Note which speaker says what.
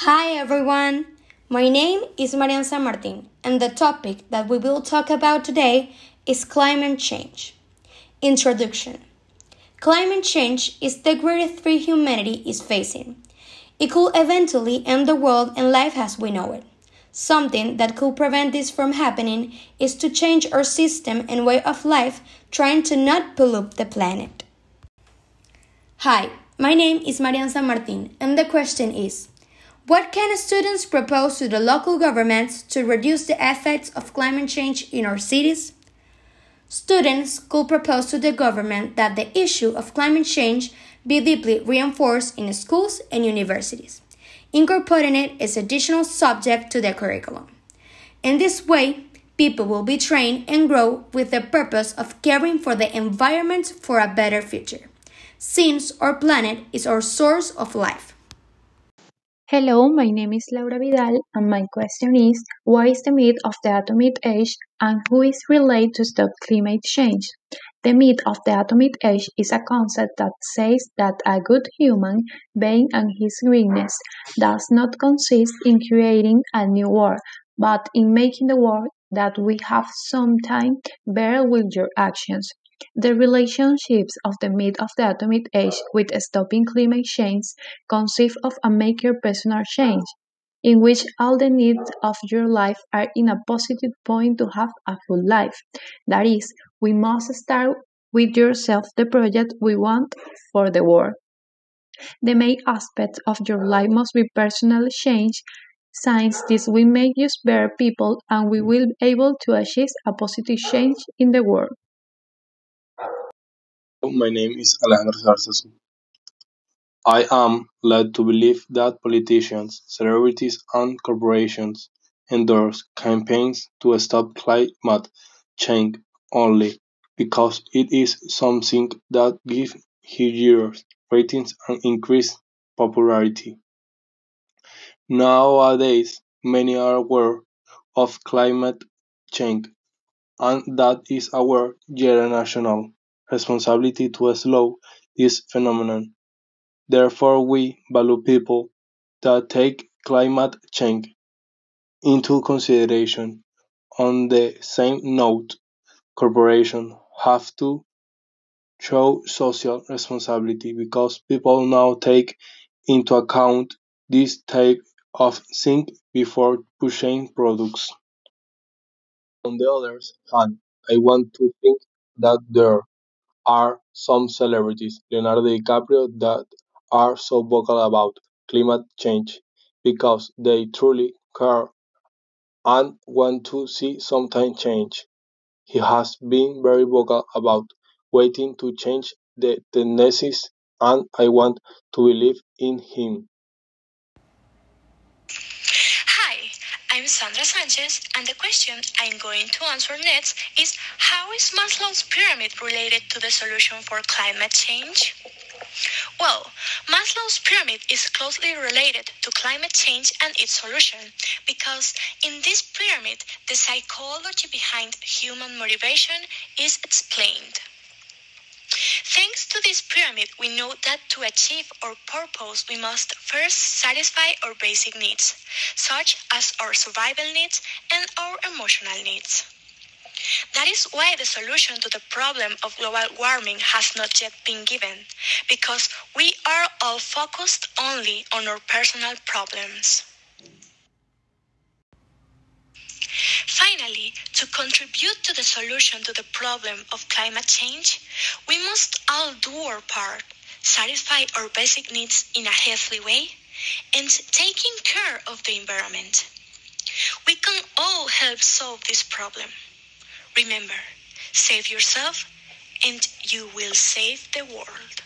Speaker 1: Hi everyone, my name is Marian San Martin, and the topic that we will talk about today is climate change. Introduction Climate change is the greatest threat humanity is facing. It could eventually end the world and life as we know it. Something that could prevent this from happening is to change our system and way of life, trying to not pollute the planet. Hi, my name is Marian San Martin, and the question is what can students propose to the local governments to reduce the effects of climate change in our cities? Students could propose to the government that the issue of climate change be deeply reinforced in schools and universities, incorporating it as additional subject to the curriculum. In this way, people will be trained and grow with the purpose of caring for the environment for a better future, since our planet is our source of life.
Speaker 2: Hello, my name is Laura Vidal, and my question is What is the myth of the atomic age and who is related to stop climate change? The myth of the atomic age is a concept that says that a good human being and his greatness does not consist in creating a new world, but in making the world that we have some time better with your actions. The relationships of the myth of the atomic age with stopping climate change consist of a make your personal change, in which all the needs of your life are in a positive point to have a full life. That is, we must start with yourself the project we want for the world. The main aspect of your life must be personal change, since this will make you better people and we will be able to achieve a positive change in the world.
Speaker 3: My name is Alejandro Sarsasu. I am led to believe that politicians, celebrities and corporations endorse campaigns to stop climate change only because it is something that gives higher ratings and increased popularity. Nowadays, many are aware of climate change and that is our generational responsibility to slow this phenomenon. Therefore, we value people that take climate change into consideration. On the same note, corporations have to show social responsibility because people now take into account this type of thing before pushing products. On the other hand, I want to think that there are some celebrities, Leonardo DiCaprio, that are so vocal about climate change because they truly care and want to see something change. He has been very vocal about waiting to change the tendencies and I want to believe in him.
Speaker 4: Hi, I'm Sandra Sanchez, and the question I'm going to answer next is How is Maslow's pyramid related to the solution for climate change? Well, Maslow's pyramid is closely related to climate change and its solution because in this pyramid, the psychology behind human motivation is explained. To this pyramid, we know that to achieve our purpose, we must first satisfy our basic needs, such as our survival needs and our emotional needs. That is why the solution to the problem of global warming has not yet been given, because we are all focused only on our personal problems. To contribute to the solution to the problem of climate change, we must all do our part, satisfy our basic needs in a healthy way, and taking care of the environment. We can all help solve this problem. Remember, save yourself and you will save the world.